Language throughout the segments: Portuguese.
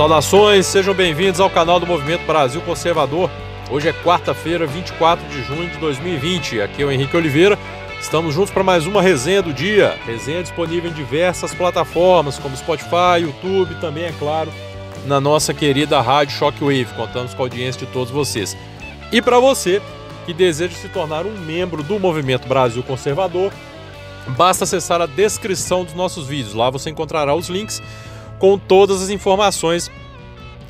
Saudações, sejam bem-vindos ao canal do Movimento Brasil Conservador. Hoje é quarta-feira, 24 de junho de 2020. Aqui é o Henrique Oliveira. Estamos juntos para mais uma resenha do dia. Resenha disponível em diversas plataformas, como Spotify, YouTube, também, é claro, na nossa querida Rádio Shockwave. Contamos com a audiência de todos vocês. E para você que deseja se tornar um membro do Movimento Brasil Conservador, basta acessar a descrição dos nossos vídeos. Lá você encontrará os links com todas as informações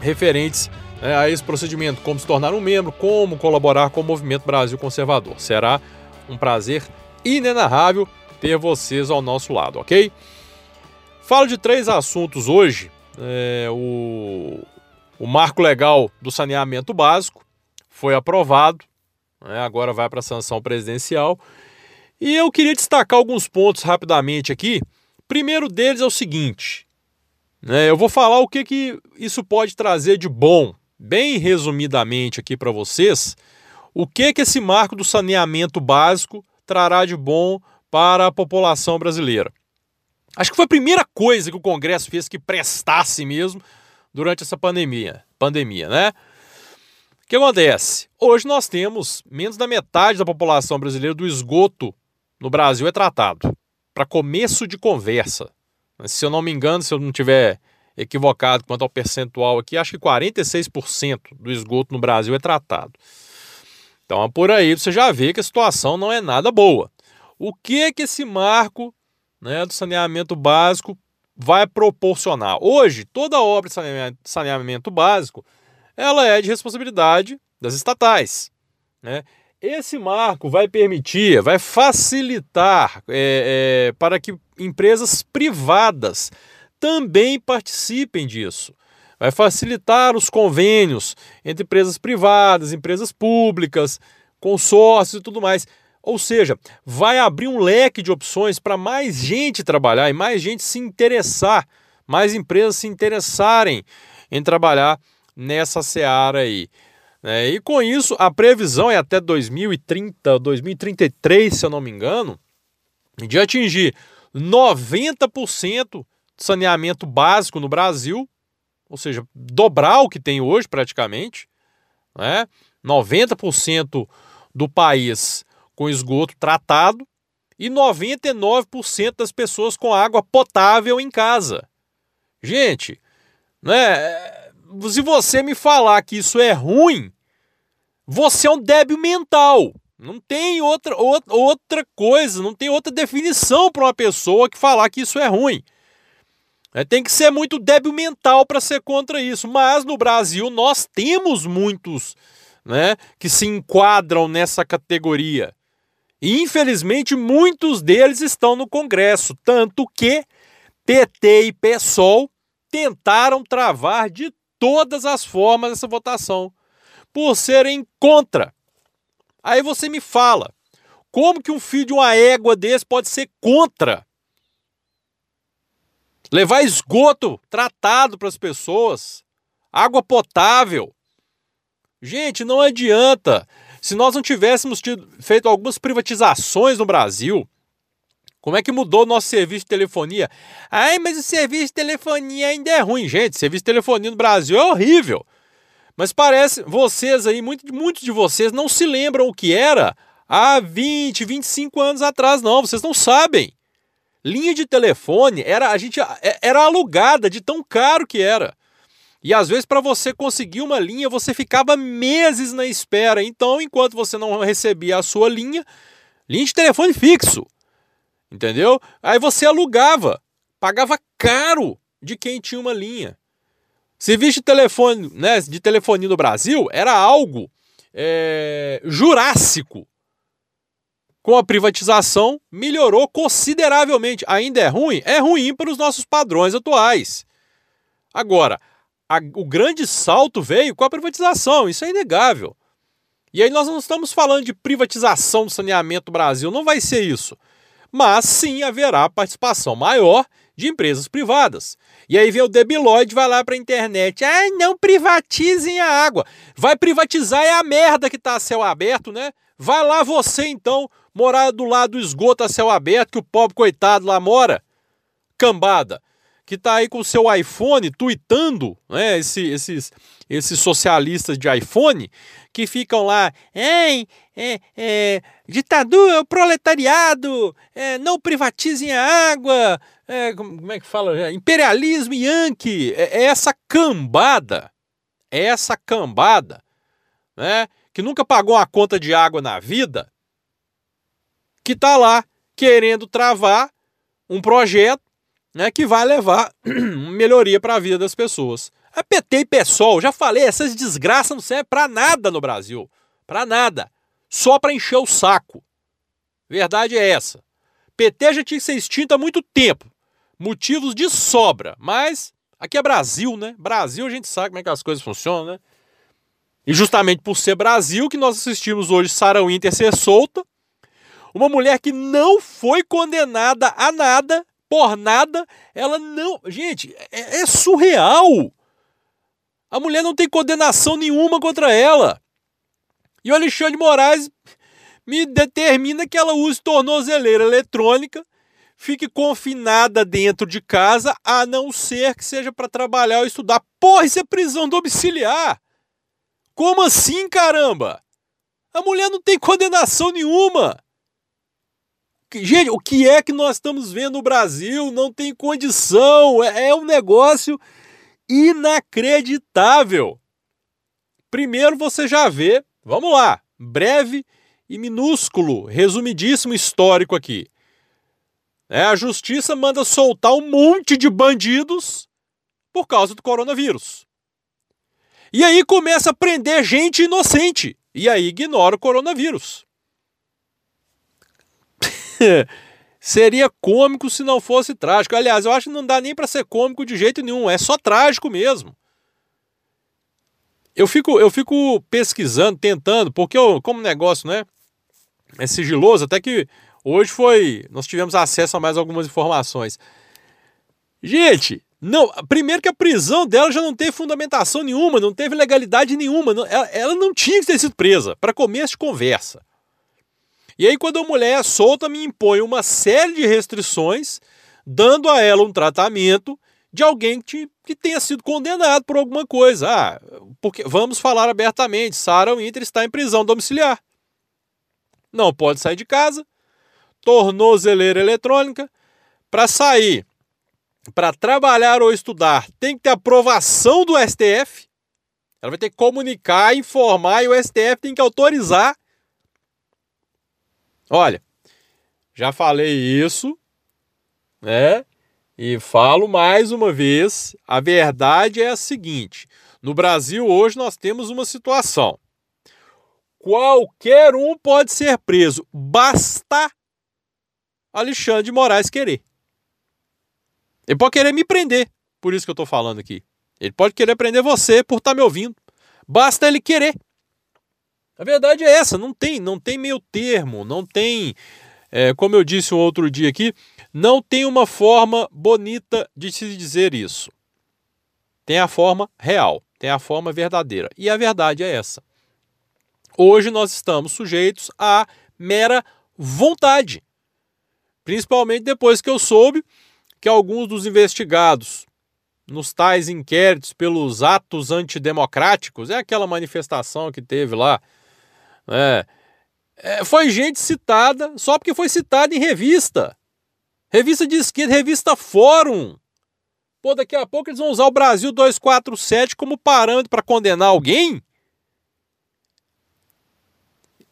referentes né, a esse procedimento, como se tornar um membro, como colaborar com o Movimento Brasil Conservador. Será um prazer inenarrável ter vocês ao nosso lado, ok? Falo de três assuntos hoje. É, o, o marco legal do saneamento básico foi aprovado, né, agora vai para a sanção presidencial. E eu queria destacar alguns pontos rapidamente aqui. Primeiro deles é o seguinte? Eu vou falar o que, que isso pode trazer de bom, bem resumidamente aqui para vocês, o que, que esse marco do saneamento básico trará de bom para a população brasileira. Acho que foi a primeira coisa que o Congresso fez que prestasse mesmo durante essa pandemia, pandemia, né? O que acontece? Hoje nós temos menos da metade da população brasileira do esgoto no Brasil é tratado. Para começo de conversa, se eu não me engano, se eu não tiver equivocado quanto ao percentual aqui, acho que 46% do esgoto no Brasil é tratado. Então, por aí você já vê que a situação não é nada boa. O que é que esse marco né, do saneamento básico vai proporcionar? Hoje, toda obra de saneamento, saneamento básico ela é de responsabilidade das estatais. Né? Esse marco vai permitir, vai facilitar é, é, para que empresas privadas também participem disso. Vai facilitar os convênios entre empresas privadas, empresas públicas, consórcios e tudo mais. Ou seja, vai abrir um leque de opções para mais gente trabalhar e mais gente se interessar, mais empresas se interessarem em trabalhar nessa seara aí. É, e com isso, a previsão é até 2030, 2033, se eu não me engano, de atingir 90% de saneamento básico no Brasil, ou seja, dobrar o que tem hoje praticamente, né? 90% do país com esgoto tratado e 99% das pessoas com água potável em casa. Gente, né? Se você me falar que isso é ruim, você é um débil mental. Não tem outra, outra coisa, não tem outra definição para uma pessoa que falar que isso é ruim. É, tem que ser muito débil mental para ser contra isso. Mas no Brasil nós temos muitos né, que se enquadram nessa categoria. E infelizmente muitos deles estão no Congresso. Tanto que PT e PSOL tentaram travar de todas as formas essa votação, por serem contra. Aí você me fala, como que um filho de uma égua desse pode ser contra? Levar esgoto tratado para as pessoas, água potável. Gente, não adianta. Se nós não tivéssemos tido, feito algumas privatizações no Brasil, como é que mudou o nosso serviço de telefonia? Ai, mas o serviço de telefonia ainda é ruim. Gente, serviço de telefonia no Brasil é horrível. Mas parece, vocês aí, muito, muitos de vocês não se lembram o que era há 20, 25 anos atrás, não. Vocês não sabem. Linha de telefone era a gente é, era alugada de tão caro que era. E às vezes para você conseguir uma linha, você ficava meses na espera. Então, enquanto você não recebia a sua linha, linha de telefone fixo, Entendeu? Aí você alugava, pagava caro de quem tinha uma linha. Serviço de telefone, né, de telefonia no Brasil era algo é, jurássico. Com a privatização, melhorou consideravelmente. Ainda é ruim? É ruim para os nossos padrões atuais. Agora, a, o grande salto veio com a privatização, isso é inegável. E aí nós não estamos falando de privatização do saneamento no Brasil, não vai ser isso mas sim haverá participação maior de empresas privadas. E aí vem o debilóide, vai lá para a internet, ah, não privatizem a água. Vai privatizar é a merda que está a céu aberto, né? Vai lá você então morar do lado do esgoto a céu aberto, que o pobre coitado lá mora. Cambada. Que está aí com o seu iPhone tweetando, né, esse, esses, esses socialistas de iPhone, que ficam lá, é, é, ditadura, proletariado, é, não privatizem a água, é, como é que fala? É, imperialismo yankee, é, é essa cambada, é essa cambada, né, que nunca pagou uma conta de água na vida, que está lá querendo travar um projeto né, que vai levar melhoria para a vida das pessoas. A PT e PSOL, já falei, essas desgraças não servem para nada no Brasil. Para nada. Só para encher o saco. Verdade é essa. PT já tinha que ser extinto há muito tempo. Motivos de sobra. Mas aqui é Brasil, né? Brasil a gente sabe como é que as coisas funcionam, né? E justamente por ser Brasil que nós assistimos hoje Sarah Winter ser solta. Uma mulher que não foi condenada a nada por nada, ela não. Gente, é, é surreal. A mulher não tem condenação nenhuma contra ela. E o Alexandre Moraes me determina que ela use tornozeleira eletrônica, fique confinada dentro de casa, a não ser que seja para trabalhar ou estudar. Porra, isso é prisão domiciliar. Como assim, caramba? A mulher não tem condenação nenhuma. Gente, o que é que nós estamos vendo no Brasil? Não tem condição. É, é um negócio inacreditável. Primeiro você já vê, vamos lá, breve e minúsculo, resumidíssimo histórico aqui. É, a justiça manda soltar um monte de bandidos por causa do coronavírus. E aí começa a prender gente inocente. E aí ignora o coronavírus. Seria cômico se não fosse trágico. Aliás, eu acho que não dá nem para ser cômico de jeito nenhum, é só trágico mesmo. Eu fico, eu fico pesquisando, tentando, porque eu, como negócio, né, é sigiloso, até que hoje foi, nós tivemos acesso a mais algumas informações. Gente, não, primeiro que a prisão dela já não teve fundamentação nenhuma, não teve legalidade nenhuma, não, ela, ela não tinha que ter sido presa, para começo de conversa. E aí, quando a mulher é solta, me impõe uma série de restrições, dando a ela um tratamento de alguém que, que tenha sido condenado por alguma coisa. Ah, porque vamos falar abertamente, Sarah Winter está em prisão domiciliar. Não pode sair de casa, tornozeleira eletrônica. Para sair, para trabalhar ou estudar, tem que ter aprovação do STF. Ela vai ter que comunicar, informar e o STF tem que autorizar Olha, já falei isso, né? E falo mais uma vez: a verdade é a seguinte: no Brasil hoje nós temos uma situação. Qualquer um pode ser preso, basta Alexandre de Moraes querer. Ele pode querer me prender, por isso que eu estou falando aqui. Ele pode querer prender você por estar tá me ouvindo. Basta ele querer. A verdade é essa, não tem, não tem meio termo, não tem, é, como eu disse um outro dia aqui, não tem uma forma bonita de se dizer isso. Tem a forma real, tem a forma verdadeira. E a verdade é essa. Hoje nós estamos sujeitos à mera vontade. Principalmente depois que eu soube que alguns dos investigados nos tais inquéritos pelos atos antidemocráticos, é aquela manifestação que teve lá é, é, foi gente citada só porque foi citada em revista. Revista de esquerda, revista Fórum. Pô, daqui a pouco eles vão usar o Brasil 247 como parâmetro para condenar alguém?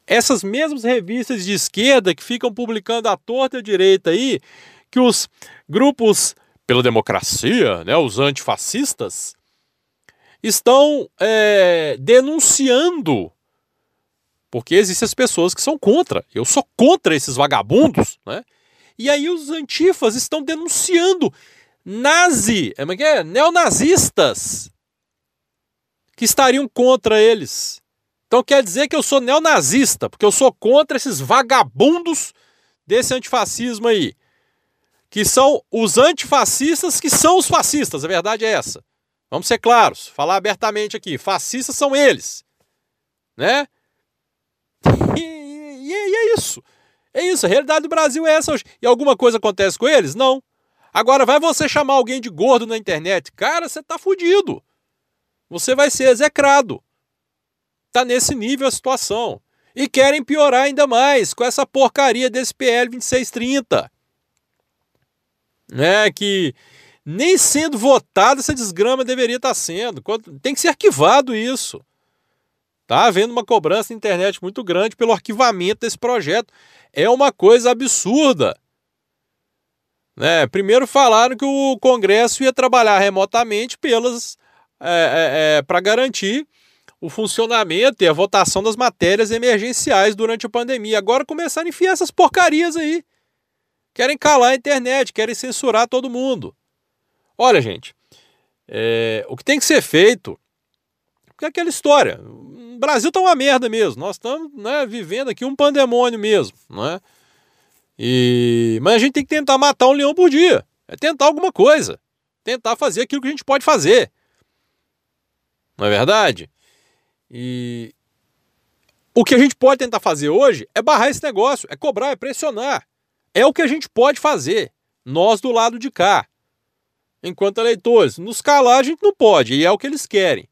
Essas mesmas revistas de esquerda que ficam publicando à torta e à direita aí, que os grupos pela democracia, né, os antifascistas, estão é, denunciando porque existem as pessoas que são contra. Eu sou contra esses vagabundos, né? E aí os antifas estão denunciando nazi, é, é, é neonazistas que estariam contra eles. Então quer dizer que eu sou neonazista, porque eu sou contra esses vagabundos desse antifascismo aí. Que são os antifascistas que são os fascistas, a verdade é essa. Vamos ser claros, falar abertamente aqui. Fascistas são eles, né? E, e, e, é isso. É isso. A realidade do Brasil é essa hoje. E alguma coisa acontece com eles? Não. Agora, vai você chamar alguém de gordo na internet? Cara, você tá fudido. Você vai ser execrado. Tá nesse nível a situação. E querem piorar ainda mais com essa porcaria desse PL 2630. Né, que nem sendo votada essa desgrama deveria estar tá sendo. Tem que ser arquivado isso. Tá havendo uma cobrança na internet muito grande pelo arquivamento desse projeto. É uma coisa absurda. Né? Primeiro falaram que o Congresso ia trabalhar remotamente pelas é, é, é, para garantir o funcionamento e a votação das matérias emergenciais durante a pandemia. Agora começaram a enfiar essas porcarias aí. Querem calar a internet, querem censurar todo mundo. Olha, gente, é, o que tem que ser feito é aquela história. Brasil tá uma merda mesmo. Nós estamos né, vivendo aqui um pandemônio mesmo, não é? E... Mas a gente tem que tentar matar um leão por dia. É tentar alguma coisa. Tentar fazer aquilo que a gente pode fazer. Não é verdade? E o que a gente pode tentar fazer hoje é barrar esse negócio, é cobrar, é pressionar. É o que a gente pode fazer, nós do lado de cá. Enquanto eleitores, nos calar a gente não pode, e é o que eles querem.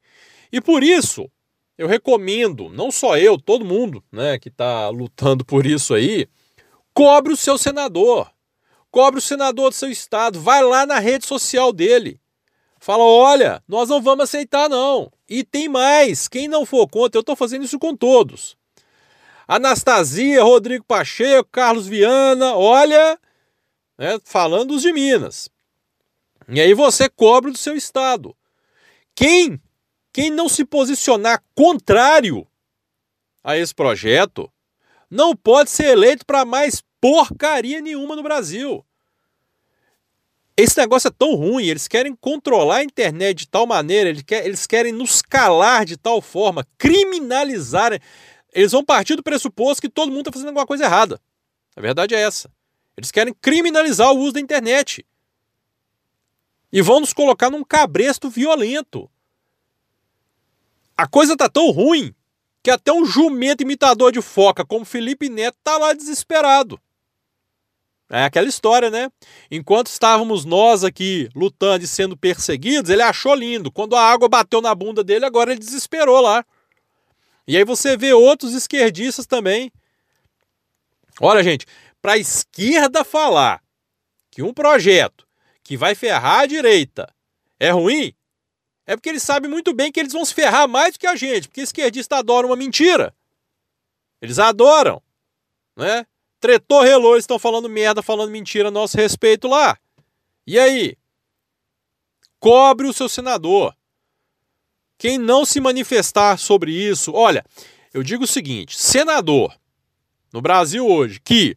E por isso, eu recomendo, não só eu, todo mundo né, que está lutando por isso aí, cobre o seu senador. Cobre o senador do seu estado. Vai lá na rede social dele. Fala: olha, nós não vamos aceitar, não. E tem mais. Quem não for contra, eu estou fazendo isso com todos. Anastasia, Rodrigo Pacheco, Carlos Viana, olha, né, falando os de Minas. E aí você cobre do seu estado. Quem quem não se posicionar contrário a esse projeto não pode ser eleito para mais porcaria nenhuma no Brasil. Esse negócio é tão ruim, eles querem controlar a internet de tal maneira, eles querem nos calar de tal forma, criminalizar. Eles vão partir do pressuposto que todo mundo está fazendo alguma coisa errada. A verdade é essa. Eles querem criminalizar o uso da internet. E vão nos colocar num cabresto violento. A coisa tá tão ruim que até um jumento imitador de foca como Felipe Neto tá lá desesperado. É aquela história, né? Enquanto estávamos nós aqui lutando e sendo perseguidos, ele achou lindo. Quando a água bateu na bunda dele, agora ele desesperou lá. E aí você vê outros esquerdistas também. Olha, gente, para a esquerda falar que um projeto que vai ferrar a direita é ruim, é porque eles sabem muito bem que eles vão se ferrar mais do que a gente, porque esquerdista adora uma mentira. Eles adoram, né? Tretou, relou, eles estão falando merda, falando mentira a nosso respeito lá. E aí? Cobre o seu senador. Quem não se manifestar sobre isso, olha, eu digo o seguinte: senador no Brasil hoje que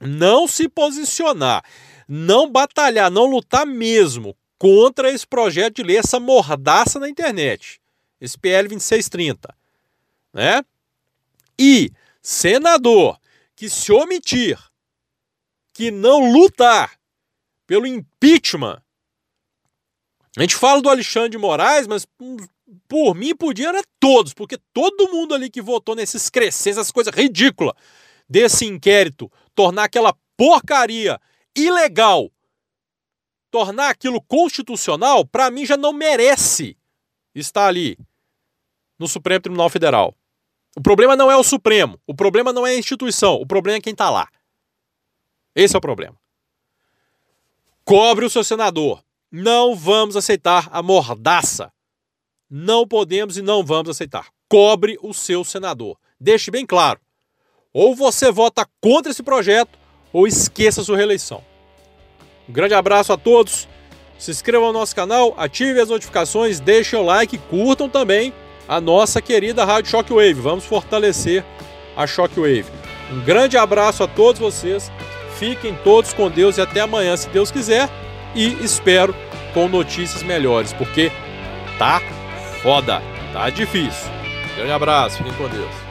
não se posicionar, não batalhar, não lutar mesmo contra esse projeto de lei, essa mordaça na internet, esse PL 2630, né? E senador que se omitir, que não lutar pelo impeachment. A gente fala do Alexandre de Moraes, mas por mim podia era todos, porque todo mundo ali que votou nesses crescentes, essas coisas ridículas desse inquérito, tornar aquela porcaria ilegal tornar aquilo constitucional, para mim já não merece estar ali no Supremo Tribunal Federal. O problema não é o Supremo, o problema não é a instituição, o problema é quem está lá. Esse é o problema. Cobre o seu senador. Não vamos aceitar a mordaça. Não podemos e não vamos aceitar. Cobre o seu senador. Deixe bem claro. Ou você vota contra esse projeto, ou esqueça sua reeleição. Um grande abraço a todos. Se inscrevam no nosso canal, ativem as notificações, deixem o like, curtam também a nossa querida Rádio Shockwave. Vamos fortalecer a Shockwave. Um grande abraço a todos vocês. Fiquem todos com Deus e até amanhã, se Deus quiser. E espero com notícias melhores, porque tá foda, tá difícil. Grande abraço, fiquem com Deus.